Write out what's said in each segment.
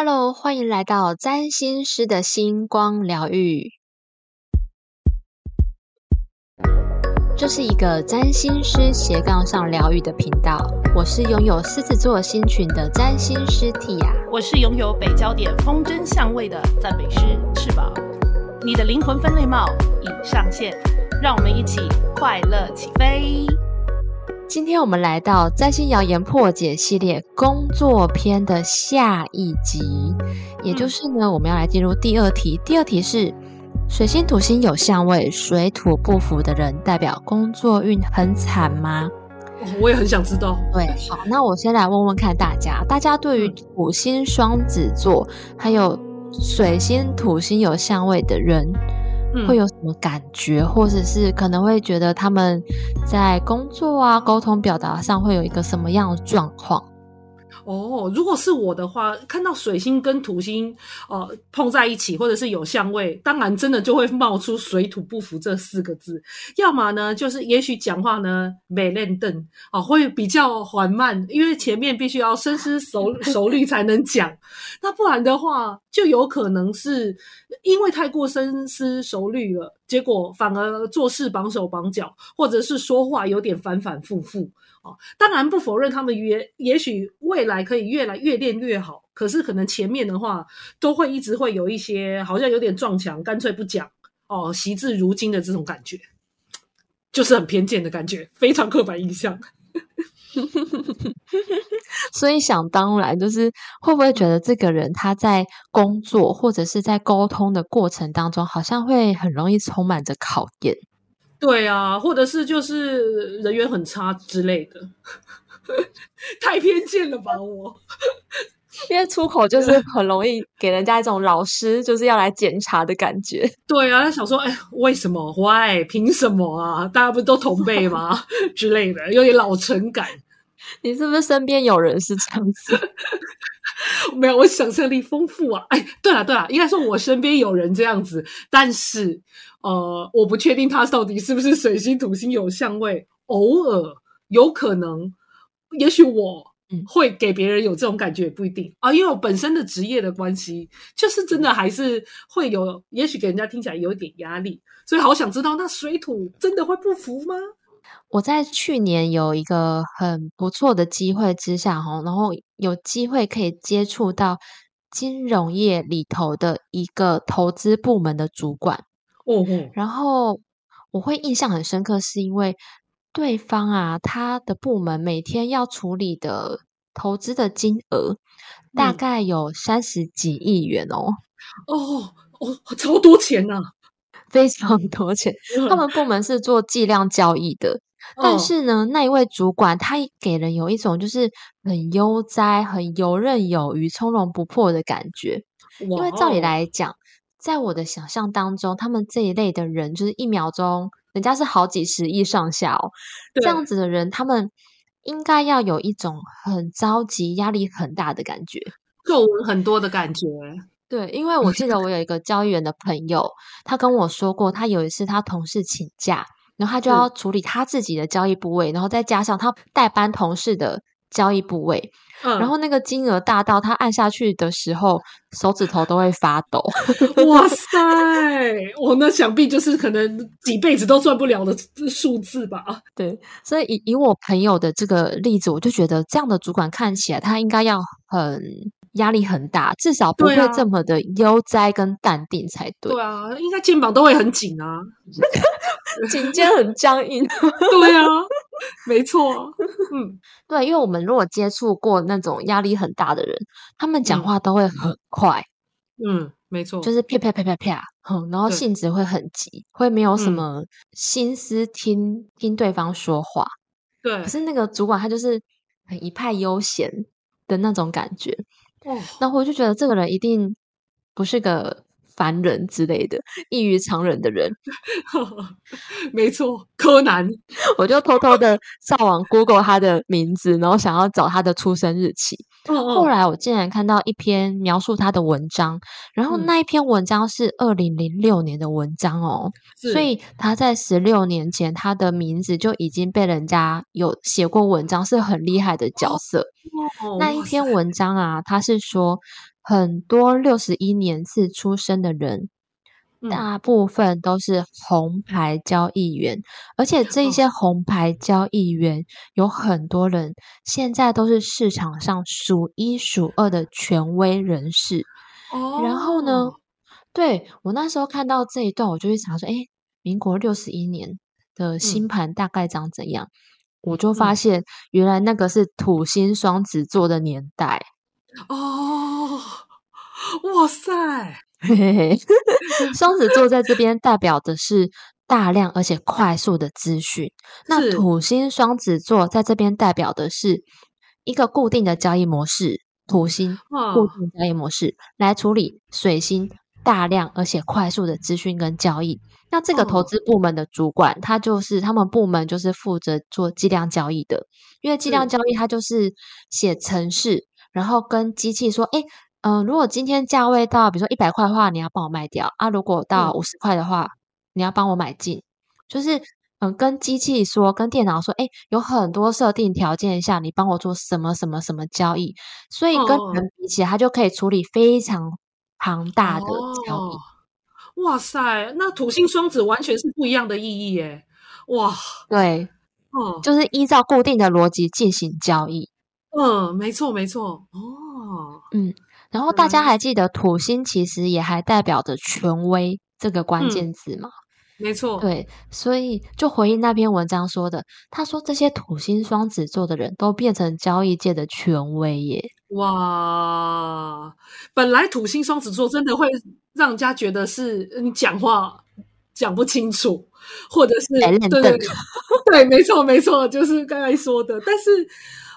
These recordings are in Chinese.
Hello，欢迎来到占星师的星光疗愈。这是一个占星师斜杠上疗愈的频道。我是拥有狮子座星群的占星师 Tia，我是拥有北焦点风筝相位的赞美师翅膀。你的灵魂分类帽已上线，让我们一起快乐起飞。今天我们来到占星谣言破解系列工作篇的下一集，也就是呢，我们要来进入第二题。第二题是水星土星有相位，水土不服的人代表工作运很惨吗？我也很想知道。对，好，那我先来问问看大家，大家对于土星双子座还有水星土星有相位的人。会有什么感觉，或者是可能会觉得他们在工作啊、沟通表达上会有一个什么样的状况？哦，如果是我的话，看到水星跟土星呃碰在一起，或者是有相位，当然真的就会冒出水土不服这四个字。要么呢，就是也许讲话呢美练凳啊，会比较缓慢，因为前面必须要深思熟熟虑才能讲。那不然的话，就有可能是因为太过深思熟虑了，结果反而做事绑手绑脚，或者是说话有点反反复复。当然不否认他们也也许未来可以越来越练越好，可是可能前面的话都会一直会有一些好像有点撞墙，干脆不讲哦，惜字如金的这种感觉，就是很偏见的感觉，非常刻板印象。所以想当然就是会不会觉得这个人他在工作或者是在沟通的过程当中，好像会很容易充满着考验。对啊，或者是就是人缘很差之类的，太偏见了吧我？因为出口就是很容易给人家一种老师就是要来检查的感觉。对啊，他想说，哎，为什么？Why？凭什么啊？大家不都同辈吗？之类的，有点老成感。你是不是身边有人是这样子？没有，我想象力丰富啊！哎，对了对了，应该说我身边有人这样子，但是呃，我不确定他到底是不是水星土星有相位，偶尔有可能，也许我会给别人有这种感觉，也不一定啊，因为我本身的职业的关系，就是真的还是会有，也许给人家听起来有一点压力，所以好想知道，那水土真的会不服吗？我在去年有一个很不错的机会之下，哈，然后有机会可以接触到金融业里头的一个投资部门的主管，哦，然后我会印象很深刻，是因为对方啊，他的部门每天要处理的投资的金额大概有三十几亿元哦，哦哦，超多钱呐！非常多钱，他们部门是做计量交易的，但是呢，那一位主管他给人有一种就是很悠哉、很游刃有余、从容不迫的感觉。因为照理来讲，在我的想象当中，他们这一类的人就是一秒钟人家是好几十亿上下哦，这样子的人，他们应该要有一种很着急、压力很大的感觉，皱纹很多的感觉。对，因为我记得我有一个交易员的朋友，他跟我说过，他有一次他同事请假，然后他就要处理他自己的交易部位，然后再加上他代班同事的交易部位，然后那个金额大到他按下去的时候，手指头都会发抖。哇塞，我那想必就是可能几辈子都赚不了的数字吧？对，所以以以我朋友的这个例子，我就觉得这样的主管看起来他应该要很。压力很大，至少不会这么的悠哉跟淡定才对。对啊，应该肩膀都会很紧啊，颈肩很僵硬。对啊，没错。嗯，对，因为我们如果接触过那种压力很大的人，他们讲话都会很快。嗯，没错，就是啪啪啪啪啪，然后性子会很急，会没有什么心思听听对方说话。对，可是那个主管他就是很一派悠闲的那种感觉。那我就觉得这个人一定不是个凡人之类的，异于常人的人。没错，柯南，我就偷偷的上网 Google 他的名字，然后想要找他的出生日期。后来我竟然看到一篇描述他的文章，然后那一篇文章是二零零六年的文章哦，所以他在十六年前，他的名字就已经被人家有写过文章，是很厉害的角色。那一篇文章啊，他是说很多六十一年次出生的人。大部分都是红牌交易员，而且这些红牌交易员有很多人现在都是市场上数一数二的权威人士。哦，然后呢，对我那时候看到这一段，我就会查说，哎，民国六十一年的星盘大概长怎样？我就发现原来那个是土星双子座的年代。哦，哇塞！嘿嘿嘿，双子座在这边代表的是大量而且快速的资讯。那土星双子座在这边代表的是一个固定的交易模式，土星固定交易模式来处理水星大量而且快速的资讯跟交易。那这个投资部门的主管，他就是他们部门就是负责做计量交易的，因为计量交易它就是写程式，然后跟机器说，哎。嗯，如果今天价位到，比如说一百块的话，你要帮我卖掉啊；如果到五十块的话，你要帮我买进。就是嗯，跟机器说，跟电脑说，哎，有很多设定条件下，你帮我做什么什么什么交易。所以跟人比起来，它就可以处理非常庞大的交易。哇塞，那土星双子完全是不一样的意义耶！哇，对，哦，就是依照固定的逻辑进行交易。嗯，没错，没错。哦，嗯。然后大家还记得土星其实也还代表着权威这个关键字吗？没错，对，所以就回应那篇文章说的，他说这些土星双子座的人都变成交易界的权威耶！哇，本来土星双子座真的会让人家觉得是你讲话讲不清楚，或者是对对对，没错没错，就是刚才说的，但是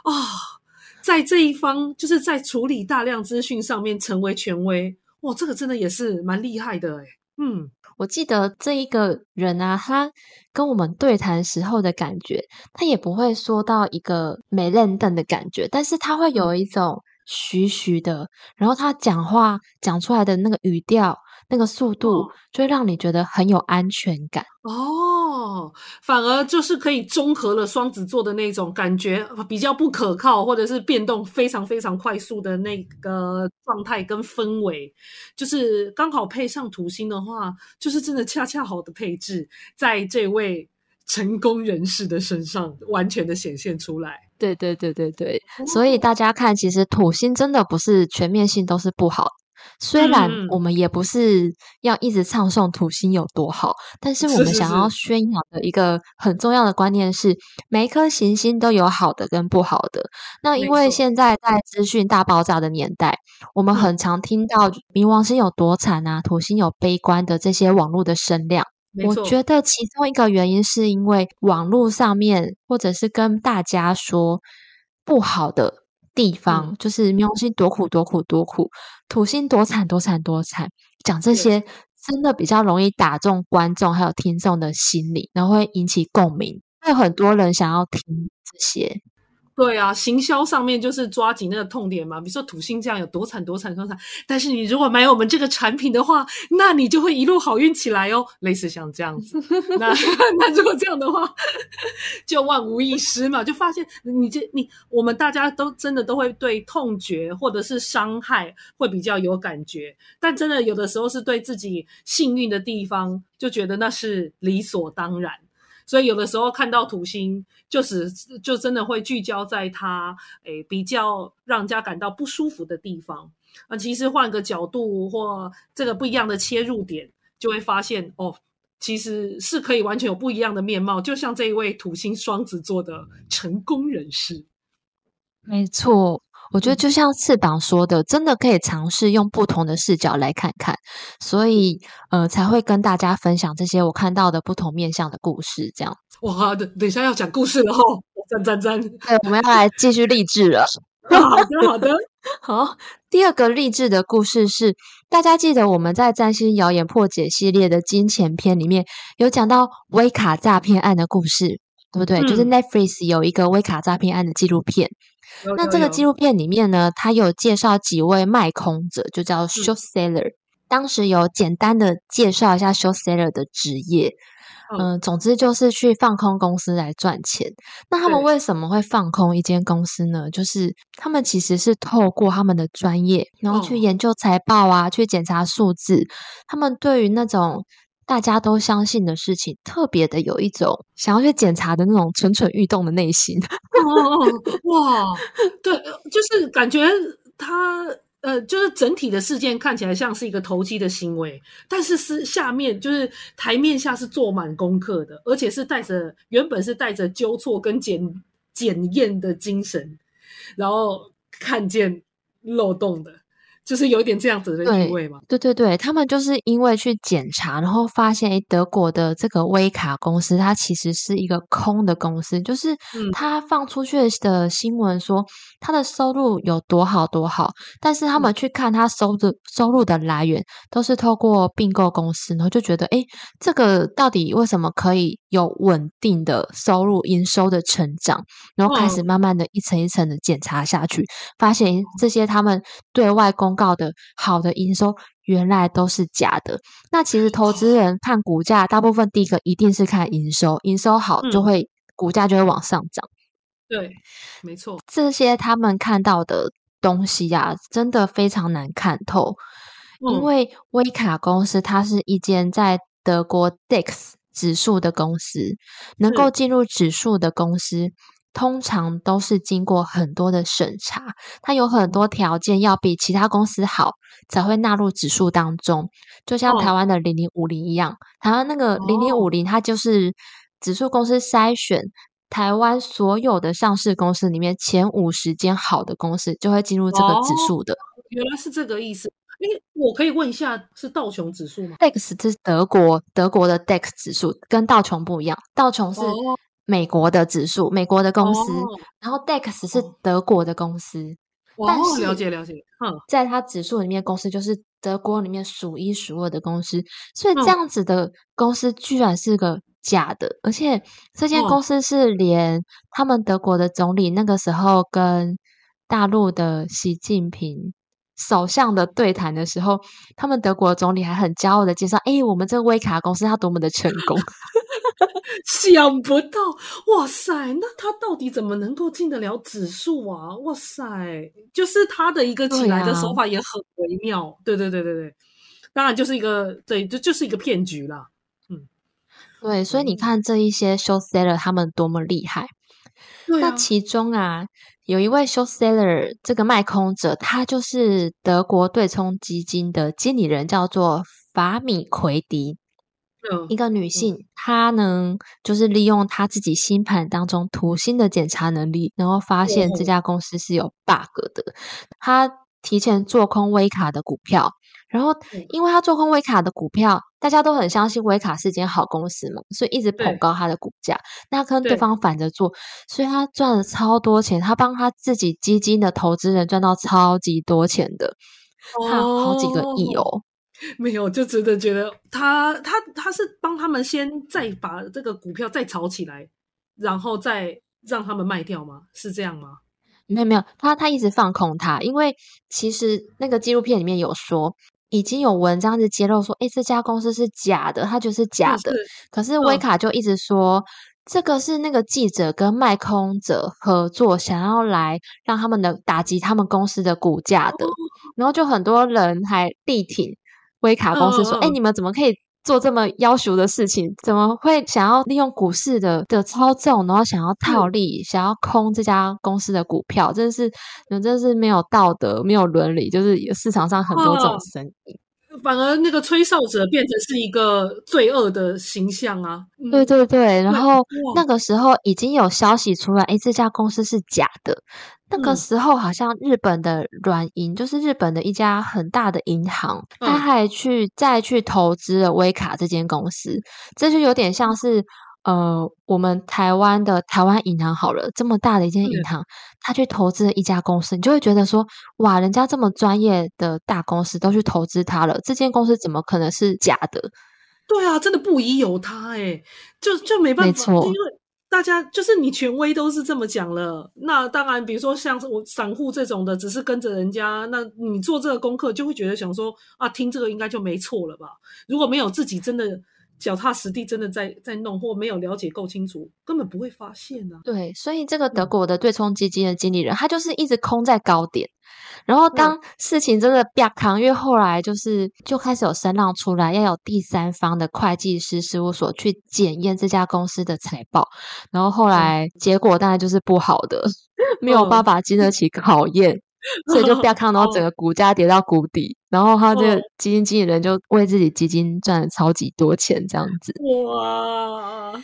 啊。在这一方，就是在处理大量资讯上面成为权威，哇，这个真的也是蛮厉害的哎。嗯，我记得这一个人啊，他跟我们对谈时候的感觉，他也不会说到一个没认凳的感觉，但是他会有一种徐徐的，然后他讲话讲出来的那个语调。那个速度就会让你觉得很有安全感哦，反而就是可以综合了双子座的那种感觉，比较不可靠或者是变动非常非常快速的那个状态跟氛围，就是刚好配上土星的话，就是真的恰恰好的配置，在这位成功人士的身上完全的显现出来。对对对对对，所以大家看，其实土星真的不是全面性都是不好。虽然我们也不是要一直唱颂土星有多好，但是我们想要宣扬的一个很重要的观念是，每一颗行星都有好的跟不好的。那因为现在在资讯大爆炸的年代，我们很常听到冥王星有多惨啊，土星有悲观的这些网络的声量。我觉得其中一个原因是因为网络上面或者是跟大家说不好的。地方就是冥王星多苦多苦多苦，土星多惨多惨多惨，讲这些真的比较容易打中观众还有听众的心理，然后会引起共鸣，会有很多人想要听这些。对啊，行销上面就是抓紧那个痛点嘛。比如说土星这样有多惨多惨多惨，但是你如果买我们这个产品的话，那你就会一路好运起来哦。类似像这样子，那那如果这样的话，就万无一失嘛。就发现你这你我们大家都真的都会对痛觉或者是伤害会比较有感觉，但真的有的时候是对自己幸运的地方，就觉得那是理所当然。所以有的时候看到土星，就是就真的会聚焦在它诶比较让人家感到不舒服的地方。啊，其实换个角度或这个不一样的切入点，就会发现哦，其实是可以完全有不一样的面貌。就像这一位土星双子座的成功人士，没错。我觉得就像翅膀说的，真的可以尝试用不同的视角来看看，所以呃才会跟大家分享这些我看到的不同面向的故事。这样哇，等等一下要讲故事了哈，赞赞赞！对，我们要来继续励志了。好的，好的，好。第二个励志的故事是，大家记得我们在占星谣言破解系列的金钱篇里面有讲到威卡诈骗案的故事，对不对？就是 Netflix 有一个威卡诈骗案的纪录片。那这个纪录片里面呢，他有介绍几位卖空者，就叫 short seller。当时有简单的介绍一下 short seller 的职业。嗯，总之就是去放空公司来赚钱。那他们为什么会放空一间公司呢？就是他们其实是透过他们的专业，然后去研究财报啊，去检查数字。他们对于那种大家都相信的事情，特别的有一种想要去检查的那种蠢蠢欲动的内心。哦，哇，对，就是感觉他。呃，就是整体的事件看起来像是一个投机的行为，但是是下面就是台面下是做满功课的，而且是带着原本是带着纠错跟检检验的精神，然后看见漏洞的。就是有点这样子的意味嘛？对对对，他们就是因为去检查，然后发现，诶德国的这个威卡公司，它其实是一个空的公司，就是他放出去的新闻说，他的收入有多好多好，但是他们去看他收的收入的来源，都是透过并购公司，然后就觉得，诶这个到底为什么可以有稳定的收入、营收的成长？然后开始慢慢的一层一层的检查下去，发现这些他们对外公。告的好的营收原来都是假的。那其实投资人看股价，大部分第一个一定是看营收，营收好就会股价就会往上涨。对，没错。这些他们看到的东西呀，真的非常难看透。因为威卡公司它是一间在德国 DAX 指数的公司，能够进入指数的公司。通常都是经过很多的审查，它有很多条件要比其他公司好，才会纳入指数当中。就像台湾的零零五零一样，台湾那个零零五零，它就是指数公司筛选台湾所有的上市公司里面前五十间好的公司，就会进入这个指数的。原来是这个意思。哎，我可以问一下，是道琼指数吗？DAX 是德国德国的 DAX 指数，跟道琼不一样，道琼是。美国的指数，美国的公司，然后 DAX 是德国的公司，但是了解了解，嗯，在它指数里面，公司就是德国里面数一数二的公司，所以这样子的公司居然是个假的，而且这间公司是连他们德国的总理那个时候跟大陆的习近平首相的对谈的时候，他们德国总理还很骄傲的介绍，哎，我们这个威卡公司它多么的成功。想不到，哇塞！那他到底怎么能够进得了指数啊？哇塞，就是他的一个起来的手法也很微妙。对对对对对，当然就是一个对，就就是一个骗局啦。嗯，对，所以你看这一些 show seller 他们多么厉害。那其中啊，有一位 show seller 这个卖空者，他就是德国对冲基金的经理人，叫做法米奎迪。一个女性，她呢，就是利用她自己星盘当中土星的检查能力，然后发现这家公司是有 bug 的。她提前做空威卡的股票，然后因为她做空威卡的股票，大家都很相信威卡是间好公司嘛，所以一直捧高它的股价。那跟对方反着做，所以他赚了超多钱。他帮他自己基金的投资人赚到超级多钱的，他好几个亿哦。没有，就真的觉得他他他是帮他们先再把这个股票再炒起来，然后再让他们卖掉吗？是这样吗？没有没有，他他一直放空他，因为其实那个纪录片里面有说，已经有文章是揭露说，哎，这家公司是假的，他就是假的。可是威卡就一直说，这个是那个记者跟卖空者合作，想要来让他们的打击他们公司的股价的，然后就很多人还力挺。威卡公司说：“哎，你们怎么可以做这么要求的事情？怎么会想要利用股市的的操纵，然后想要套利，想要空这家公司的股票？真的是，你们真是没有道德，没有伦理。就是市场上很多这种生意，反而那个吹哨者变成是一个罪恶的形象啊！对对对，然后那个时候已经有消息出来，哎，这家公司是假的。”那个时候，好像日本的软银，就是日本的一家很大的银行，他还去再去投资了威卡这间公司，这就有点像是呃，我们台湾的台湾银行好了，这么大的一间银行，他去投资了一家公司，你就会觉得说，哇，人家这么专业的大公司都去投资他了，这间公司怎么可能是假的？对啊，真的不宜有他，哎，就就没办法，因为。大家就是你权威都是这么讲了，那当然，比如说像我散户这种的，只是跟着人家，那你做这个功课就会觉得想说啊，听这个应该就没错了吧？如果没有自己真的脚踏实地，真的在在弄，或没有了解够清楚，根本不会发现呢。对，所以这个德国的对冲基金的经理人，他就是一直空在高点。然后当事情真的变扛，因为后来就是就开始有声浪出来，要有第三方的会计师事务所去检验这家公司的财报。然后后来结果当然就是不好的，没有办法经得起考验，所以就不要看到整个股价跌到谷底。然后他这个基金经理人就为自己基金赚了超级多钱，这样子。哇哇！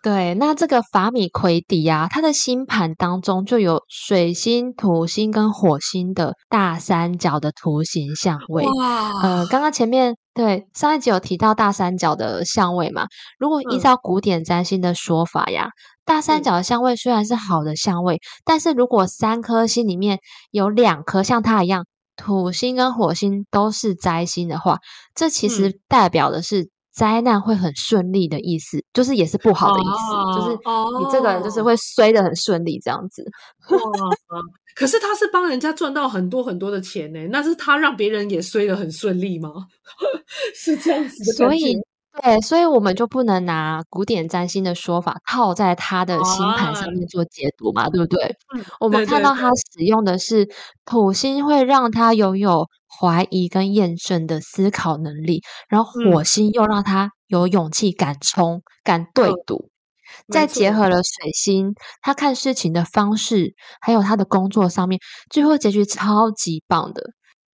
对，那这个法米奎迪啊，他的星盘当中就有水星、土星跟火星的大三角的图形相位。哇！呃，刚刚前面对上一集有提到大三角的相位嘛？如果依照古典占星的说法呀，大三角的相位虽然是好的相位，但是如果三颗星里面有两颗像它一样，土星跟火星都是灾星的话，这其实代表的是。灾难会很顺利的意思，就是也是不好的意思，就是你这个人就是会衰的很顺利这样子。可是他是帮人家赚到很多很多的钱呢，那是他让别人也衰的很顺利吗？是这样子的所以。对，所以我们就不能拿古典占星的说法套在他的星盘上面做解读嘛，对不对？我们看到他使用的是土星，会让他拥有怀疑跟验证的思考能力，然后火星又让他有勇气敢冲、敢对赌，再结合了水星，他看事情的方式，还有他的工作上面，最后结局超级棒的。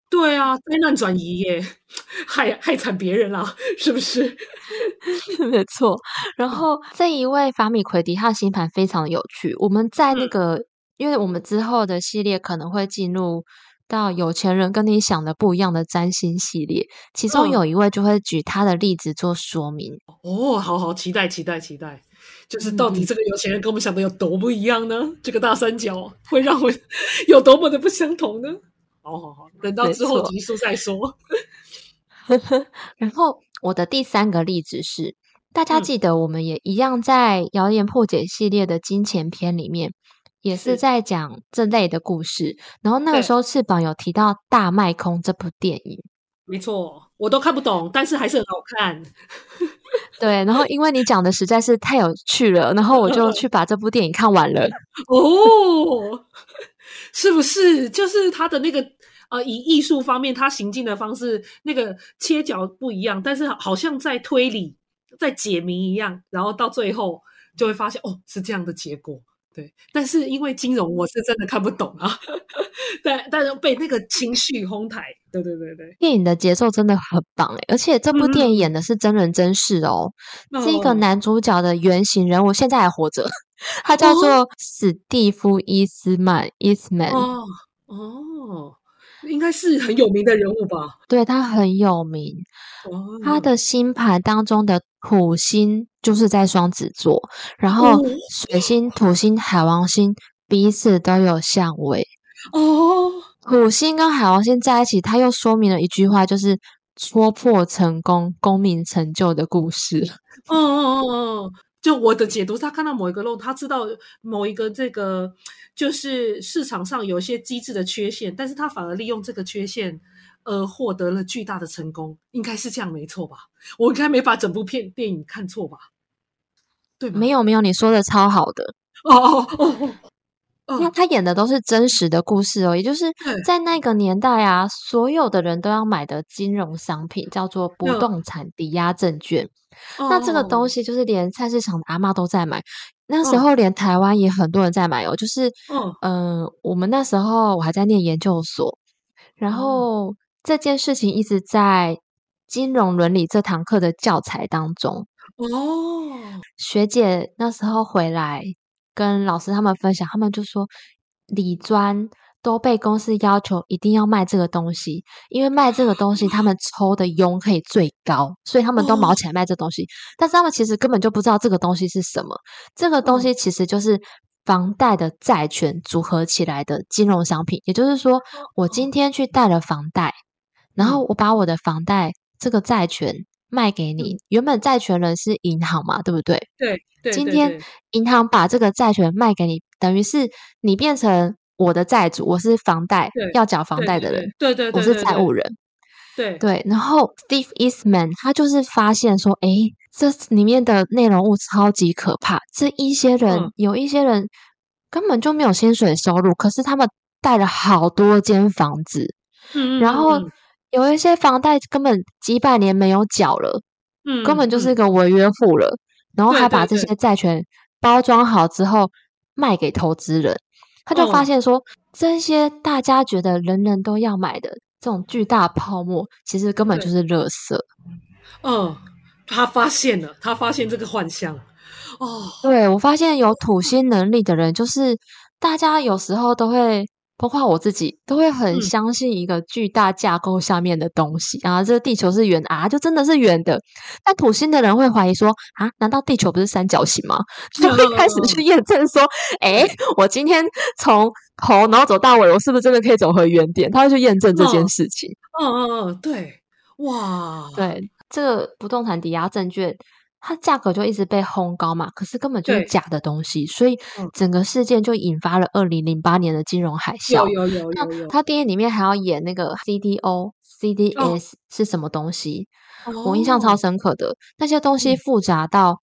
对啊，灾难转移耶，害害惨别人了，是不是？没错。然后这一位法米奎迪，他的星盘非常有趣。我们在那个，因为我们之后的系列可能会进入到有钱人跟你想的不一样的占星系列，其中有一位就会举他的例子做说明。哦，好好期待，期待，期待。就是到底这个有钱人跟我们想的有多不一样呢？这个大三角会让我有多么的不相同呢？好好好，等到之后结束再说。然后我的第三个例子是，大家记得我们也一样在谣言破解系列的金钱篇里面，也是在讲这类的故事。然后那个时候翅膀有提到《大卖空》这部电影，没错，我都看不懂，但是还是很好看。对，然后因为你讲的实在是太有趣了，然后我就 去把这部电影看完了。哦。是不是就是他的那个呃，以艺术方面，他行进的方式那个切角不一样，但是好像在推理、在解谜一样，然后到最后就会发现哦，是这样的结果。对，但是因为金融，我是真的看不懂啊。但但是被那个情绪哄抬，对对对对。电影的节奏真的很棒诶而且这部电影演的是真人真事哦，是一个男主角的原型人物，现在还活着。他叫做史蒂夫·伊斯曼 （Eastman）。哦哦，应该是很有名的人物吧？对他很有名。他的星盘当中的土星就是在双子座，然后水星、土星、海王星彼此都有相位。哦，土星跟海王星在一起，他又说明了一句话，就是戳破成功、功名成就的故事。哦哦哦。就我的解读，他看到某一个漏，他知道某一个这个就是市场上有一些机制的缺陷，但是他反而利用这个缺陷，而获得了巨大的成功，应该是这样没错吧？我应该没把整部片电影看错吧？对，没有没有，你说的超好的哦哦哦。那他演的都是真实的故事哦，也就是在那个年代啊，所有的人都要买的金融商品叫做不动产抵押证券。那这个东西就是连菜市场的阿妈都在买，那时候连台湾也很多人在买哦。就是嗯，我们那时候我还在念研究所，然后这件事情一直在金融伦理这堂课的教材当中哦。学姐那时候回来。跟老师他们分享，他们就说，理专都被公司要求一定要卖这个东西，因为卖这个东西他们 抽的佣可以最高，所以他们都毛起来卖这东西。但是他们其实根本就不知道这个东西是什么，这个东西其实就是房贷的债权组合起来的金融商品。也就是说，我今天去贷了房贷，然后我把我的房贷这个债权。卖给你，原本债权人是银行嘛，对不对？对，今天银行把这个债权卖给你，等于是你变成我的债主，我是房贷要缴房贷的人，对对，我是债务人。对对，然后 Steve Eastman 他就是发现说，诶，这里面的内容物超级可怕。这一些人、嗯有一些人根本就没有薪水收入，可是他们贷了好多间房子，然后嗯有一些房贷根本几百年没有缴了，嗯根本就是一个违约户了。然后对还把这些债权包装好之后卖给投资人，他就发哦现说，这些大家觉得人人都要买的这种巨大泡沫，其实根本就是垃圾。嗯，他发现了，他发现这个幻象，哦，对我发现有土星能力的人，就是大家有时候都会，包括我自己，都会很嗯相信一个巨大架构下面的东西啊，这个地球是圆啊，就真的是圆的。但土星的人会怀疑说啊，难道地球不是三角形吗？就会开始去 验证说，哎，我今天从头然后走到尾，我是不是真的可以走回原点？他会去验证这件嗯事情。嗯嗯嗯，对，哇，对，这个不动产抵押证券，它价格就一直被哄高嘛，可是根本就是假的东西，所以嗯整个事件就引发了二零零八年的金融海啸。有有有有那有，他电影里面还要演那个 CDO、CDS 是什么东西？我印象超哦深刻的，那些东西嗯复杂到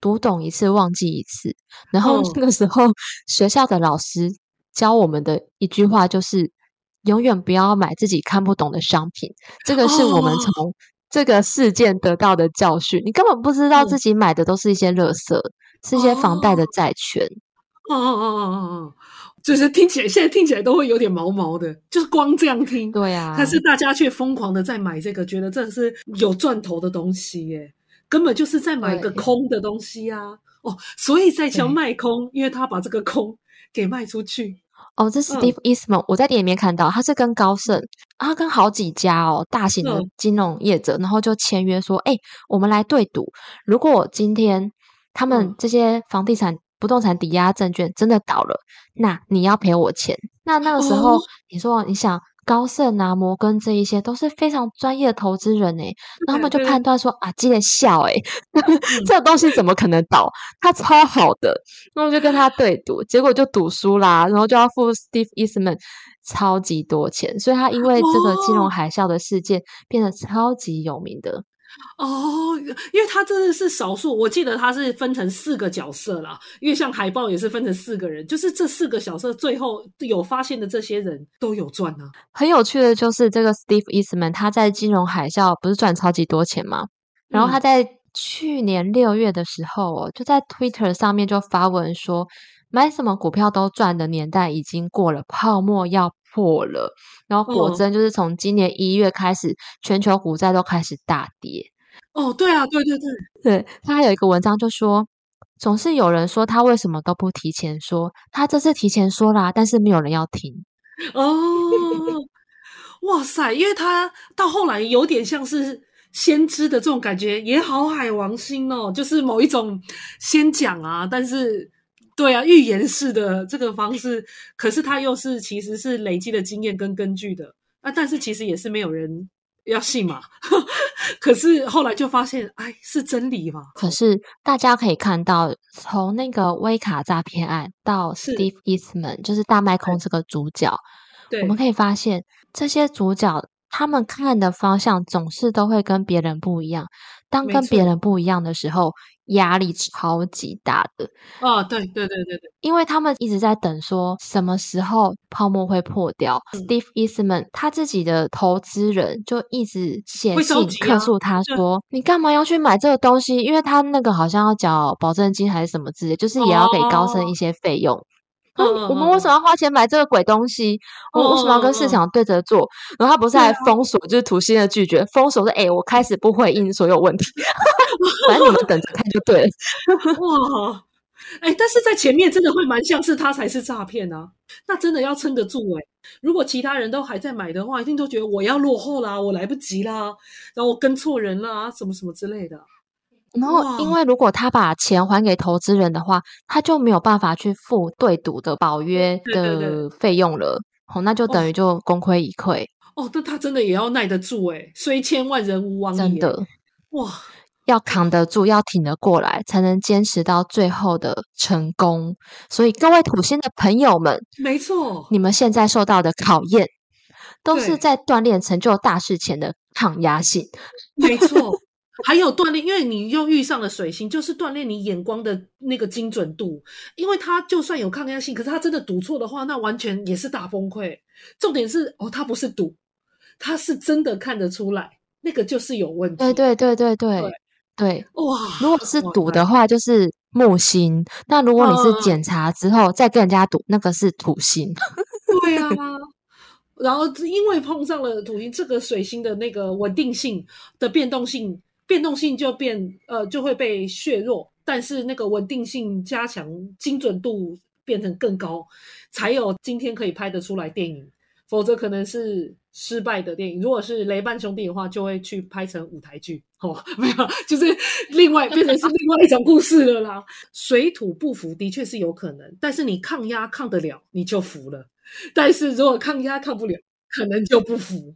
读懂一次忘记一次。然后嗯那个时候学校的老师教我们的一句话就是：永远不要买自己看不懂的商品。这个是我们哦从这个事件得到的教训。你根本不知道嗯自己买的都是一些垃圾，是一些房贷的哦债权。嗯嗯嗯嗯嗯嗯，就是听起来现在听起来都会有点毛毛的，就是光这样听，对啊，但是大家却疯狂的在买这个，觉得这是有赚头的东西耶，根本就是在买一个空的东西啊！哦，所以在叫对卖空，因为他把这个空 给卖出去。哦，这是嗯。Steve Eastman，、我在电影里面看到，他是跟高盛，啊跟好几家哦大型的嗯。金融业者，然后就签约说，哎、我们来对赌，如果今天他们嗯。这些房地产、不动产抵押证券真的倒了，那你要赔我钱。那那个时候，哦。你说你想高盛啊、摩根这一些都是非常专业的投资人诶，那他们就判断说啊，记得笑诶，这个东西怎么可能倒？他超好的，那我就跟他对赌，结果就赌输啦，然后就要付 Steve Eastman 超级多钱，所以他因为这个金融哦海啸的事件变得超级有名的。哦，因为他真的是少数，我记得他是分成四个角色啦，因为像海报也是分成四个人，就是这四个角色最后有发现的这些人都有赚啊。很有趣的就是这个 Steve Eastman，他在金融海啸不是赚超级多钱吗？然后他嗯在去年六月的时候哦，就在 Twitter 上面就发文说，买什么股票都赚的年代已经过了，泡沫要破了。然后果嗯真就是从今年一月开始，全球股债都开始大跌。哦，对啊，对对对，对他还有一个文章就说，总是有人说他为什么都不提前说，他这次提前说啦，但是没有人要听。哦，哇塞！因为他到后来有点像是先知的这种感觉，也好海王星哦，就是某一种先讲啊，但是对啊，预言式的这个方式，可是它又是其实是累积的经验跟根据的啊，但是其实也是没有人要信嘛。可是后来就发现，哎，是真理嘛？可是大家可以看到，从那个威卡诈骗案到 Steve Eastman，就是大麦空这个主角，对我们可以发现这些主角他们看的方向总是都会跟别人不一样。当跟别人不一样的时候，压力超级大的，哦，对对对对对，因为他们一直在等说什么时候泡沫会破掉。Steve 嗯 Eastman 他自己的投资人就一直写信客诉他就说：“你干嘛要去买这个东西？因为他那个好像要缴保证金还是什么之类，就是也要给高盛一哦些费用。”嗯嗯，我们为什么要花钱买这个鬼东西？我为什么要跟市场对着做？然后他不是还封锁，就是土星的拒绝，封锁说：“哎、我开始不回应所有问题，反正你们等着看就对了。”哇，哎、但是在前面真的会蛮像是他才是诈骗啊，那真的要撑得住哎、如果其他人都还在买的话，一定都觉得我要落后啦，我来不及啦，然后我跟错人啦，什么什么之类的。然后，因哇为如果他把钱还给投资人的话，他就没有办法去付对赌的保约的费用了。哦，那就等于就功亏一篑，哦，那他真的也要耐得住哎、虽千万人吾往矣、真的哇，要扛得住，要挺得过来，才能坚持到最后的成功。所以，各位土星的朋友们，没错，你们现在受到的考验，都是在锻炼成就大事前的抗压性。没错，还有锻炼，因为你又遇上了水星，就是锻炼你眼光的那个精准度。因为他就算有抗压性，可是他真的赌错的话，那完全也是大崩溃。重点是哦，他不是赌，他是真的看得出来，那个就是有问题。对对对对对对，哇！如果是赌的话，就是木星；那如果你是检查之后再跟人家赌，那个是土星。对啊。然后因为碰上了土星这个水星的那个稳定性的变动性，变动性就变呃就会被削弱，但是那个稳定性加强，精准度变成更高，才有今天可以拍得出来电影，否则可能是失败的电影。如果是雷曼兄弟的话，就会去拍成舞台剧 哦，没有，就是另外变成是另外一种故事了啦。水土不服的确是有可能，但是你抗压抗得了，你就服了。但是如果抗压抗不了，可能就不服，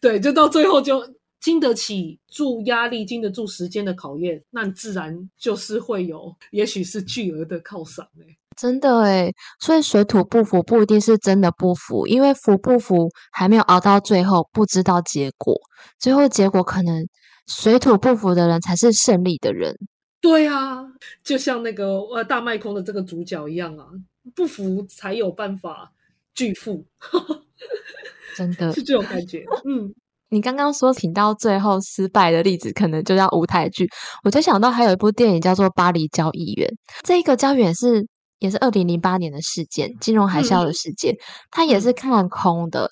对，就到最后就经得起住压力、经得住时间的考验，那自然就是会有，也许是巨额的犒赏哎，真的哎，所以水土不服不一定是真的不服，因为服不服还没有熬到最后，不知道结果，最后结果可能水土不服的人才是胜利的人。对啊，就像那个呃大麦空的这个主角一样啊，不服才有办法。巨富，真的是这种感觉。嗯，你刚刚说挺到最后失败的例子，可能就叫舞台剧。我就想到还有一部电影叫做《巴黎交易员》，这个交易员是也是二零零八年的事件，金融海啸的事件。他也是看空的，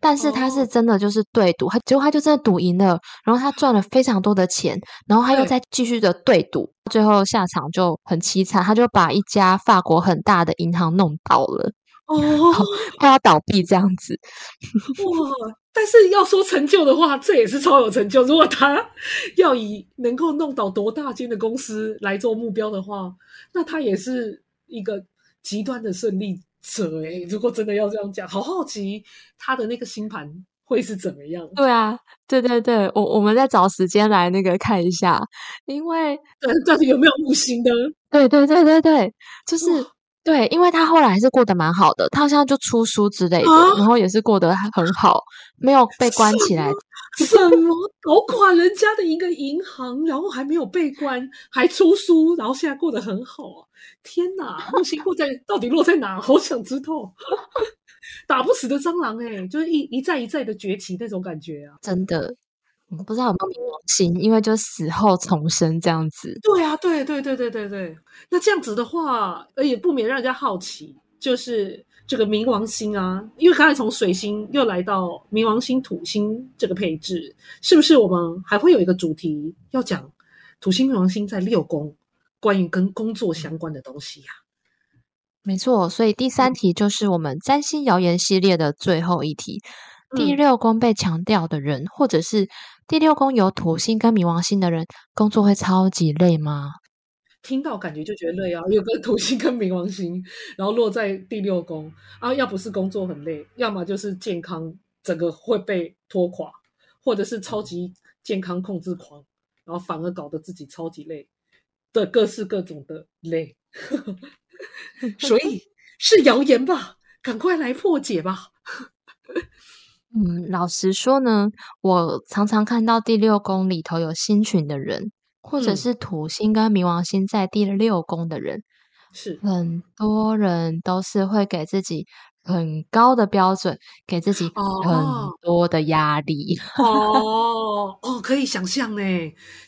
但是他是真的就是对赌，他结果他就真的赌赢了，然后他赚了非常多的钱，然后他又再继续的对赌，最后下场就很凄惨，他就把一家法国很大的银行弄倒了。哦，快要倒闭这样子，哇！但是要说成就的话，这也是超有成就。如果他要以能够弄倒多大间的公司来做目标的话，那他也是一个极端的胜利者诶。如果真的要这样讲，好好奇他的那个星盘会是怎么样？对啊，对对对，我我们在找时间来那个看一下，因为到底有没有木星的？对对对对对，就是。对，因为他后来还是过得蛮好的，他好像就出书之类的，然后也是过得很好，没有被关起来。什么搞垮人家的一个银行，然后还没有被关，还出书，然后现在过得很好啊！天哪，木星落在到底落在哪？好想知道。打不死的蟑螂，哎，就是一一再一再的崛起那种感觉啊！真的。不知道有没有冥王星，因为就死后重生这样子。对啊，对对对对对对。那这样子的话，也不免让人家好奇，就是这个冥王星啊，因为刚才从水星又来到冥王星、土星这个配置，是不是我们还会有一个主题要讲土星、冥王星在六宫，关于跟工作相关的东西呀？没错，所以第三题就是我们占星谣言系列的最后一题。第六宫被强调的人，或者是。第六宫有土星跟冥王星的人，工作会超级累吗？听到感觉就觉得累啊！有个土星跟冥王星，然后落在第六宫啊，要不是工作很累，要么就是健康整个会被拖垮，或者是超级健康控制狂，然后反而搞得自己超级累的各式各种的累。所以是谣言吧？赶快来破解吧！嗯，老实说呢，我常常看到第六宫里头有星群的人，或者是土星跟冥王星在第六宫的人，是很多人都是会给自己很高的标准，给自己很多的压力。哦 哦，可以想象呢，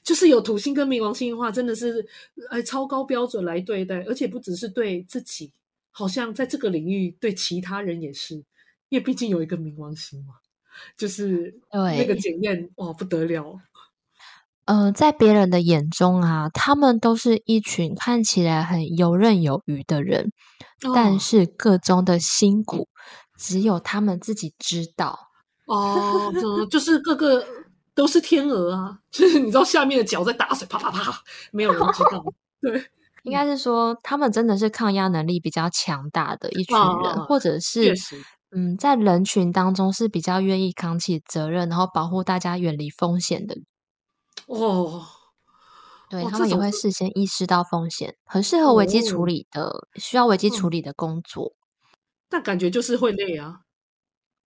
就是有土星跟冥王星的话，真的是哎超高标准来对待，而且不只是对自己，好像在这个领域对其他人也是。因为毕竟有一个冥王星嘛，就是那个检验哇不得了。呃，在别人的眼中啊，他们都是一群看起来很游刃有余的人，但是个中的辛苦只有他们自己知道。哦，就是各个都是天鹅啊，就是你知道下面的脚在打水，啪啪啪，没有人知道。对，应该是说他们真的是抗压能力比较强大的一群人，或者是。嗯，在人群当中是比较愿意扛起责任，然后保护大家远离风险的。哦，对他们也会事先意识到风险，很适合危机处理的，需要危机处理的工作。但感觉就是会累啊，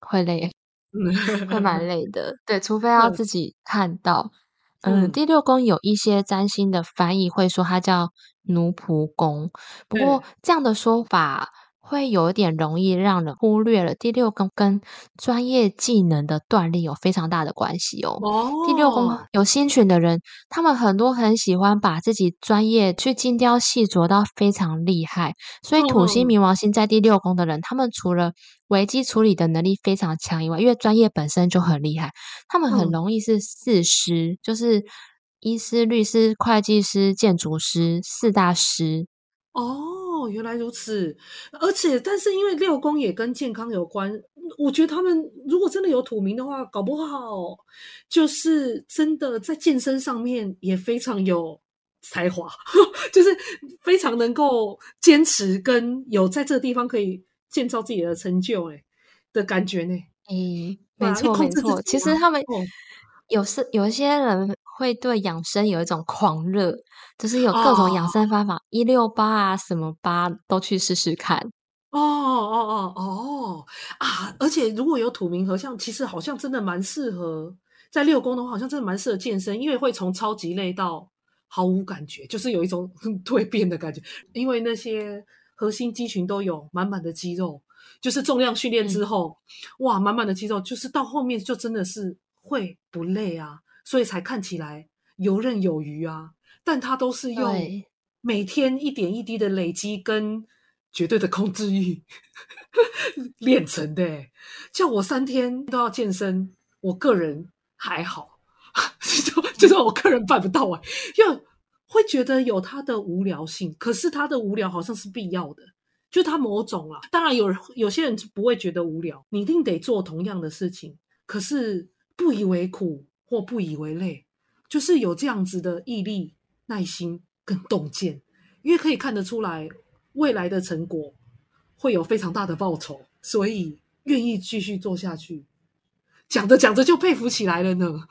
会累。会蛮累的。对，除非 要自己看到。嗯，第六宫有一些占星的翻译会说它叫奴仆宫，不过这样的说法。会有一点容易让人忽略了第六宫跟专业技能的锻炼有非常大的关系哦。第六宫有新群的人，他们很多很喜欢把自己专业去精雕细琢到非常厉害，所以土星、冥王星在第六宫的人，他们除了危机处理的能力非常强以外，因为专业本身就很厉害，他们很容易是四师，就是医师、律师、会计师、建筑师四大师哦。哦，原来如此，而且但是因为六宫也跟健康有关，我觉得他们如果真的有土名的话，搞不好就是真的在健身上面也非常有才华，就是非常能够坚持跟有在这个地方可以建造自己的成就，哎的感觉呢。诶，没错没错，其实他们有是有一些人。会对养生有一种狂热，就是有各种养生方法，一六八啊，什么八都去试试看。哦哦哦哦啊！而且如果有土冥合像，其实好像真的蛮适合在六宫的话，好像真的蛮适合健身，因为会从超级累到毫无感觉，就是有一种 蜕变的感觉。因为那些核心肌群都有满满的肌肉，就是重量训练之后，哇，满满的肌肉，就是到后面就真的是会不累啊。所以才看起来游刃有余啊，但他都是用每天一点一滴的累积跟绝对的控制欲 练成的。叫我三天都要健身，我个人还好，就就是我个人办不到啊，因为会觉得有他的无聊性。可是他的无聊好像是必要的，就他某种啊。当然有有些人不会觉得无聊，你一定得做同样的事情，可是不以为苦。或不以为累，就是有这样子的毅力、耐心跟洞见，因为可以看得出来未来的成果会有非常大的报酬，所以愿意继续做下去。讲着讲着就佩服起来了呢。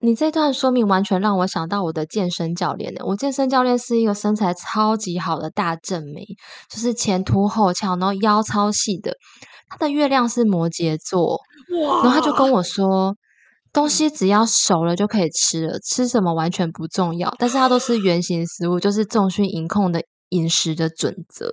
你这段说明完全让我想到我的健身教练呢。我健身教练是一个身材超级好的大正妹，就是前凸后翘，然后腰超细的。他的月亮是摩羯座，然后他就跟我说。东西只要熟了就可以吃了，吃什么完全不重要。但是它都是原形食物，就是重训营控的饮食的准则，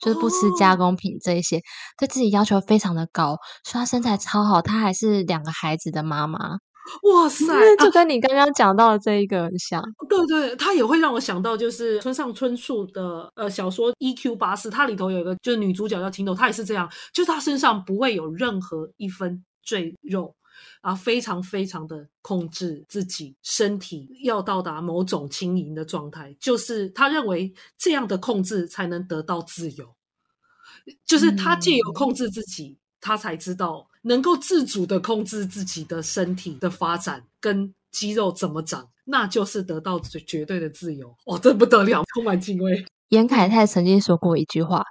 就是不吃加工品这一些，对自己要求非常的高。所以她身材超好，她还是两个孩子的妈妈。哇塞，就跟你刚刚讲到的这一个很像。对对，他也会让我想到，就是村上春树的呃小说《E.Q. 八四》，它里头有一个就是女主角叫青豆，她也是这样，就是她身上不会有任何一分赘肉。啊，非常非常的控制自己身体，要到达某种轻盈的状态，就是他认为这样的控制才能得到自由。就是他借由控制自己，他才知道能够自主的控制自己的身体的发展跟肌肉怎么长，那就是得到绝绝对的自由。哦，这不得了，充满敬畏。严凯泰曾经说过一句话：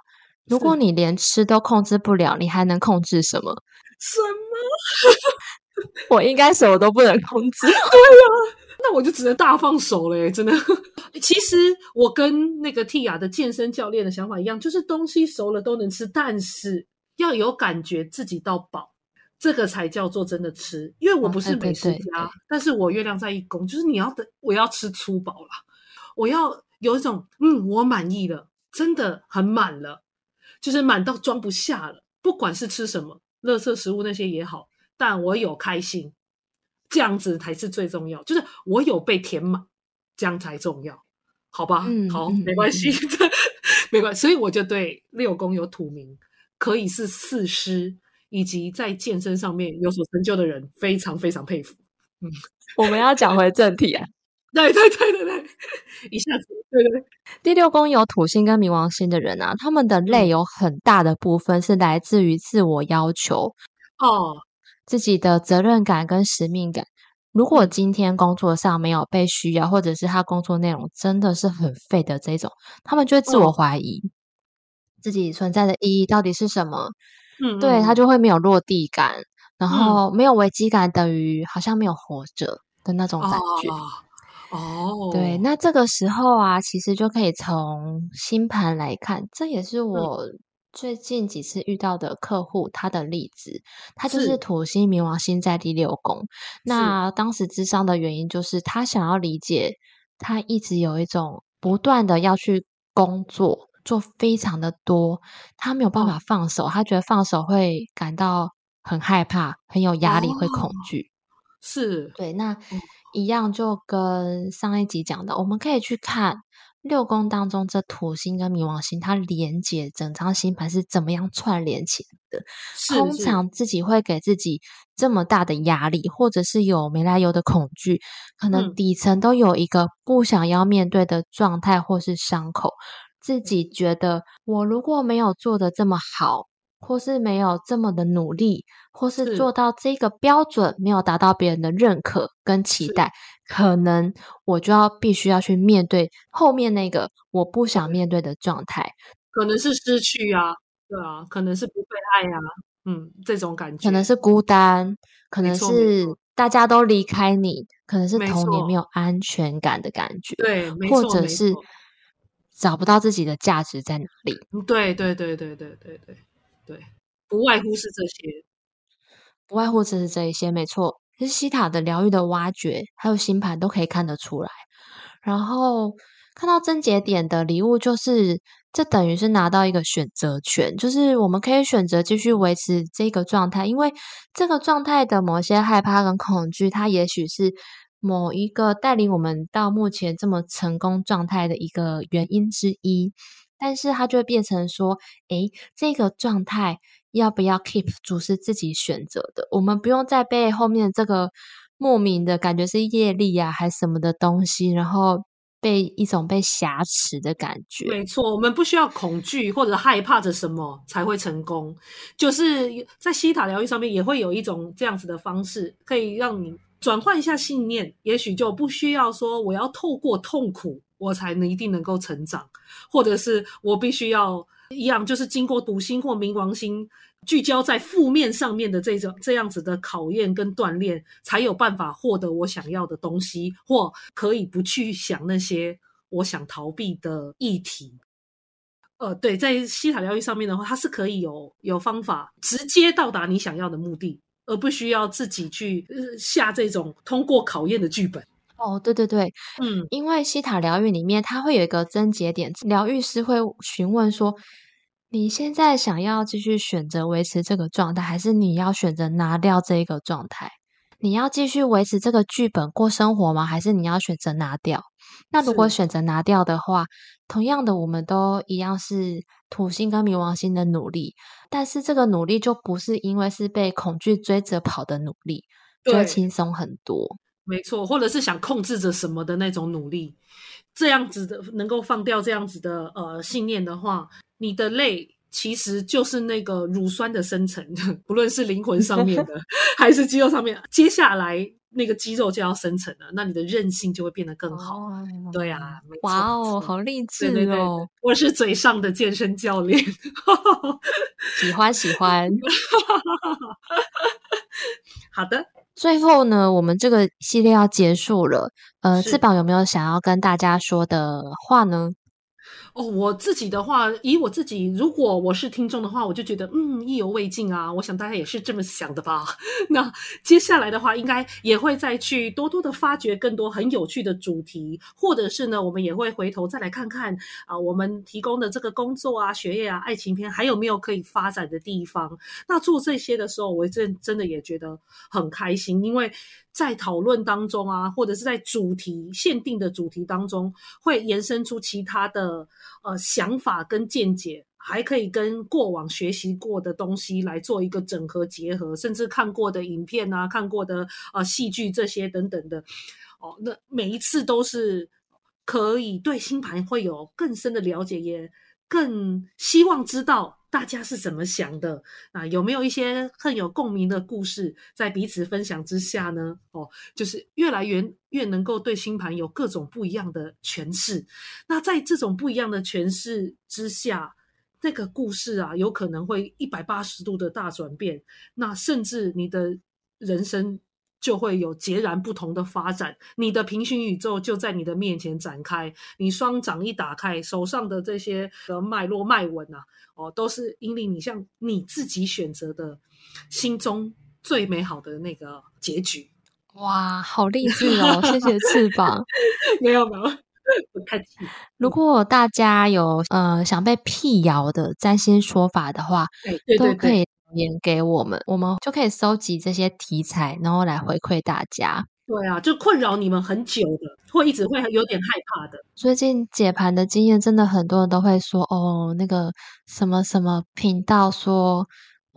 如果你连吃都控制不了，你还能控制什么？什么？我应该什么都不能控制。对呀，那我就只能大放手了。真的，其实我跟那个 T 雅的健身教练的想法一样，就是东西熟了都能吃，但是要有感觉自己到饱，这个才叫做真的吃。因为我不是美食家，但是我月亮在一宫，就是你要的，我要吃粗饱了，我要有一种嗯，我满意了，真的很满了，就是满到装不下了。不管是吃什么。垃圾食物那些也好，但我有开心，这样子才是最重要。就是我有被填满，这样才重要，好吧？嗯，好，没关系，没关系。所以我就对六宫有土名，可以是四师，以及在健身上面有所成就的人，非常非常佩服。嗯，我们要讲回正题啊。对对对对对，一下子对对对。第六宫有土星跟冥王星的人啊，他们的累有很大的部分是来自于自我要求哦，自己的责任感跟使命感。如果今天工作上没有被需要，或者是他工作内容真的是很废的这种，他们就会自我怀疑自己存在的意义到底是什么。嗯，对他就会没有落地感，然后没有危机感，等于好像没有活着的那种感觉。哦，对，那这个时候啊，其实就可以从星盘来看，这也是我最近几次遇到的客户，他的例子，他就是是。土星冥王星在第六宫。那当时智商的原因，就是他想要理解，他一直有一种不断的要去工作，做非常的多，他没有办哦法。放手，他觉得放手会感到很害怕、很有压力、会恐哦惧。是，对，那。嗯。一样就跟上一集讲的，我们可以去看六宫当中这土星跟冥王星，它连接整张星盘是怎么样串联起来的。通常自己会给自己这么大的压力，或者是有没来由的恐惧，可能嗯底层都有一个不想要面对的状态或是伤口。自己觉得我如果没有做的这么好，或是没有这么的努力，或是是做到这个标准没有达到别人的认可跟期待，可能我就要必须要去面对后面那个我不想面对的状态。可能是失去啊，对啊，可能是不被爱啊，嗯，这种感觉，可能是孤单，可能是大家都离开你，可能是童年没有安全感的感觉，对，或者是找不到自己的价值在哪里。嗯对对对对对对对对，不外乎是这些，不外乎只是这一些，没错。其实西塔的疗愈的挖掘，还有星盘都可以看得出来。然后看到症结点的礼物，就是这等于是拿到一个选择权，就是我们可以选择继续维持这个状态，因为这个状态的某些害怕跟恐惧，它也许是某一个带领我们到目前这么成功状态的一个原因之一。但是它就会变成说，诶，这个状态要不要 keep 住是自己选择的，我们不用再被后面这个莫名的感觉是业力啊，还是什么的东西，然后被一种被挟持的感觉。没错，我们不需要恐惧或者害怕着什么才会成功，就是在西塔疗愈上面也会有一种这样子的方式，可以让你转换一下信念，也许就不需要说我要透过痛苦我才能一定能够成长，或者是我必须要一样，就是经过土星或冥王星聚焦在负面上面的这种这样子的考验跟锻炼，才有办法获得我想要的东西，或可以不去想那些我想逃避的议题。呃，对，在西塔疗愈上面的话，它是可以有有方法直接到达你想要的目的，而不需要自己去、呃、下这种通过考验的剧本。哦，对对对，嗯，因为西塔疗愈里面，它会有一个症结点，疗愈师会询问说：你现在想要继续选择维持这个状态，还是你要选择拿掉这一个状态？你要继续维持这个剧本过生活吗？还是你要选择拿掉？那如果选择拿掉的话，同样的，我们都一样是土星跟冥王星的努力，但是这个努力就不是因为是被恐惧追着跑的努力，就会轻松很多。没错，或者是想控制着什么的那种努力，这样子的能够放掉这样子的呃信念的话，你的累其实就是那个乳酸的生成，不论是灵魂上面的还是肌肉上面，接下来那个肌肉就要生成了，那你的韧性就会变得更好。哦对啊，哇哦，好励志对对对哦！我是嘴上的健身教练。喜欢喜欢。好的，最后呢，我们这个系列要结束了。呃，是翅膀有没有想要跟大家说的话呢？哦，我自己的话，以我自己，如果我是听众的话，我就觉得，嗯，意犹未尽啊。我想大家也是这么想的吧。那接下来的话，应该也会再去多多的发掘更多很有趣的主题，或者是呢，我们也会回头再来看看啊、我们提供的这个工作啊、学业啊、爱情片还有没有可以发展的地方。那做这些的时候，我真真的也觉得很开心，因为在讨论当中啊，或者是在主题限定的主题当中，会延伸出其他的呃想法跟见解，还可以跟过往学习过的东西来做一个整合结合，甚至看过的影片啊、看过的呃戏剧这些等等的。哦，那每一次都是可以对星盘会有更深的了解，也更希望知道大家是怎么想的啊？有没有一些很有共鸣的故事，在彼此分享之下呢？哦，就是越来越越能够对星盘有各种不一样的诠释。那在这种不一样的诠释之下，那个故事啊，有可能会一百八十度的大转变。那甚至你的人生就会有截然不同的发展。你的平行宇宙就在你的面前展开，你双掌一打开，手上的这些的脉络脉纹啊，哦，都是引领你向你自己选择的心中最美好的那个结局。哇，好励 志哦！谢谢翅膀。没有没有，不客气。如果大家有呃想被辟谣的占星说法的话，都可以。言给我们，我们就可以收集这些题材，然后来回馈大家。对啊，就困扰你们很久的，会一直会有点害怕的。最近解盘的经验，真的很多人都会说，哦，那个什么什么频道说。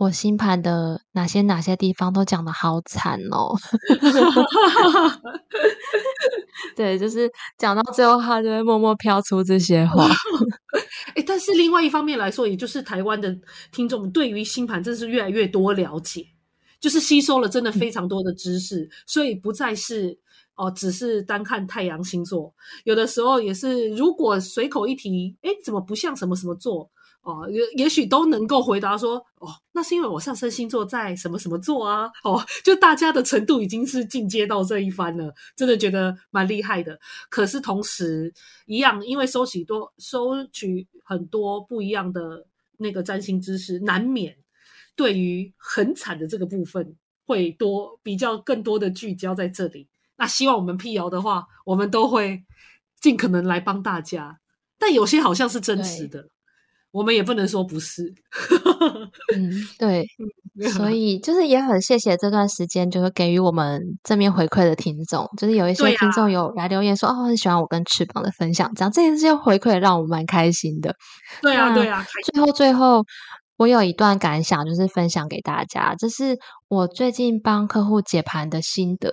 我星盘的哪些哪些地方都讲的好惨哦，对，就是讲到最后，他就会默默飘出这些话。哎，但是另外一方面来说，也就是台湾的听众对于星盘真是越来越多了解，就是吸收了真的非常多的知识，所以不再是哦，只是单看太阳星座，有的时候也是如果随口一提，哎，怎么不像什么什么座？哦，也也许都能够回答说，哦，那是因为我上升星座在什么什么座啊？哦，就大家的程度已经是进阶到这一番了，真的觉得蛮厉害的。可是同时一样，因为收取多收取很多不一样的那个占星知识，难免对于很惨的这个部分会多比较更多的聚焦在这里。那希望我们辟谣的话，我们都会尽可能来帮大家，但有些好像是真实的。我们也不能说不是，嗯，对，所以就是也很谢谢这段时间，就是给予我们正面回馈的听众，就是有一些听众有来留言说，哦，很喜欢我跟翅膀的分享，这样这些回馈让我们蛮开心的。对啊，对啊。最后，最后，我有一段感想，就是分享给大家，这是我最近帮客户解盘的心得。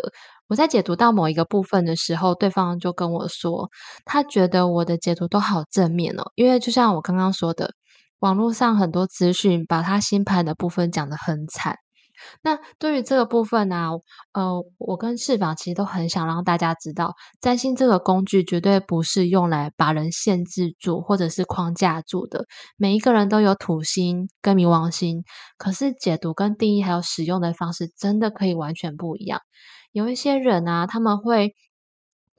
我在解读到某一个部分的时候，对方就跟我说，他觉得我的解读都好正面哦，因为就像我刚刚说的，网络上很多资讯把他星盘的部分讲得很惨。那对于这个部分呢，呃，我跟翅膀其实都很想让大家知道，占星这个工具绝对不是用来把人限制住或者是框架住的。每一个人都有土星跟冥王星，可是解读跟定义还有使用的方式，真的可以完全不一样。有一些人啊，他们会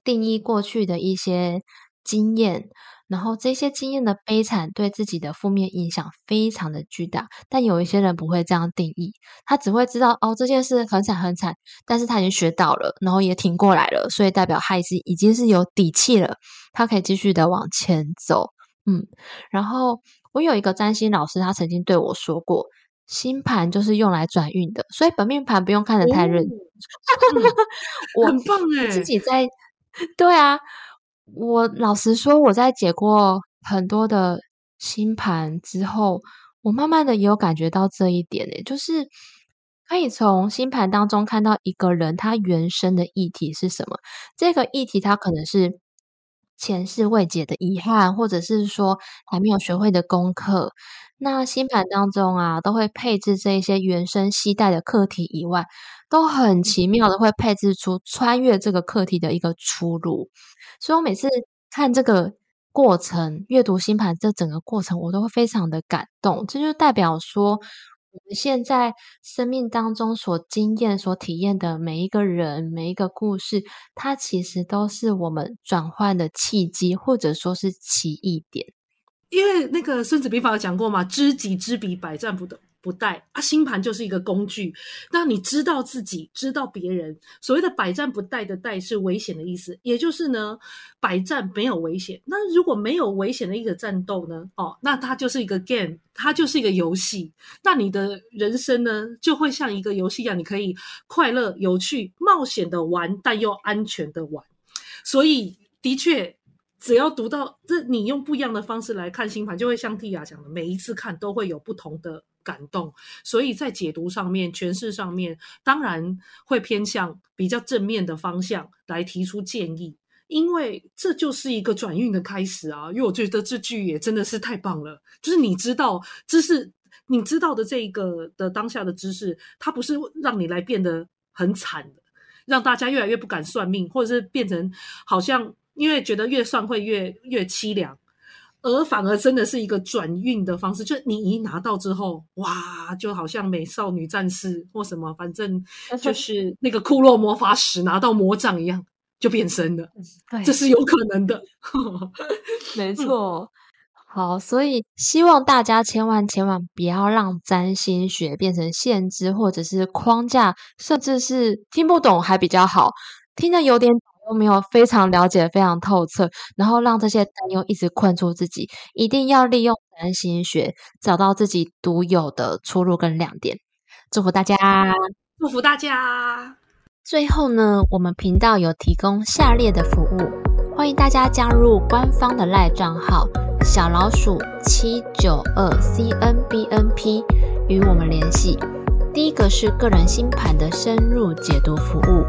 定义过去的一些经验，然后这些经验的悲惨对自己的负面影响非常的巨大。但有一些人不会这样定义，他只会知道哦这件事很惨很惨，但是他已经学到了，然后也挺过来了，所以代表他已经已经是有底气了，他可以继续的往前走。嗯，然后我有一个占星老师，他曾经对我说过。星盘就是用来转运的，所以本命盘不用看得太认。我很棒哎，自己在对啊，我老实说，我在解过很多的星盘之后，我慢慢的也有感觉到这一点诶，就是可以从星盘当中看到一个人他原生的议题是什么。这个议题他可能是前世未解的遗憾，或者是说还没有学会的功课。那星盘当中啊，都会配置这一些原生系带的课题以外，都很奇妙的会配置出穿越这个课题的一个出路。所以我每次看这个过程，阅读星盘这整个过程，我都会非常的感动。这就代表说，我们现在生命当中所经验、所体验的每一个人、每一个故事，它其实都是我们转换的契机，或者说是奇异点。因为那个《孙子兵法》有讲过嘛，“知己知彼，百战不殆不带”。啊，星盘就是一个工具。那你知道自己，知道别人，所谓的“百战不殆”的“殆”是危险的意思，也就是呢，百战没有危险。那如果没有危险的一个战斗呢？哦，那它就是一个 game，它就是一个游戏。那你的人生呢，就会像一个游戏一样，你可以快乐、有趣、冒险的玩，但又安全的玩。所以，的确。只要读到这，你用不一样的方式来看星盘，就会像蒂亚讲的，每一次看都会有不同的感动。所以在解读上面、诠释上面，当然会偏向比较正面的方向来提出建议，因为这就是一个转运的开始啊。因为我觉得这句也真的是太棒了，就是你知道知识，你知道的这一个的当下的知识，它不是让你来变得很惨的，让大家越来越不敢算命，或者是变成好像。因为觉得越算会越越凄凉，而反而真的是一个转运的方式，就你一拿到之后，哇，就好像美少女战士或什么，反正就是那个库洛魔法使拿到魔杖一样，就变身了。对，这是有可能的。没错。好，所以希望大家千万千万不要让占星学变成限制，或者是框架，甚至是听不懂还比较好，听得有点又没有非常了解、非常透彻，然后让这些担忧一直困住自己。一定要利用占星学，找到自己独有的出路跟亮点。祝福大家，祝福大家。最后呢，我们频道有提供下列的服务，欢迎大家加入官方的赖账号。小老鼠七九二 C N B N P 与我们联系。第一个是个人星盘的深入解读服务，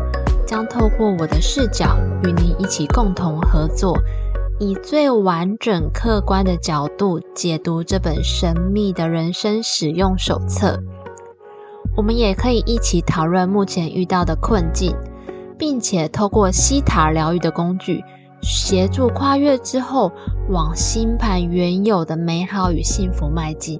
将透过我的视角与您一起共同合作，以最完整客观的角度解读这本神秘的人生使用手册。我们也可以一起讨论目前遇到的困境，并且透过西塔疗愈的工具。协助跨越之后，往星盘原有的美好与幸福迈进。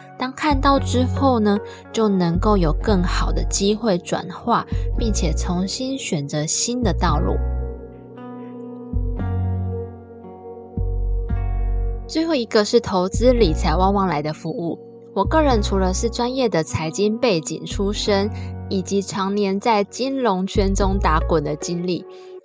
当看到之后呢，就能够有更好的机会转化，并且重新选择新的道路。最后一个是投资理财旺旺来的服务。我个人除了是专业的财经背景出身，以及常年在金融圈中打滚的经历。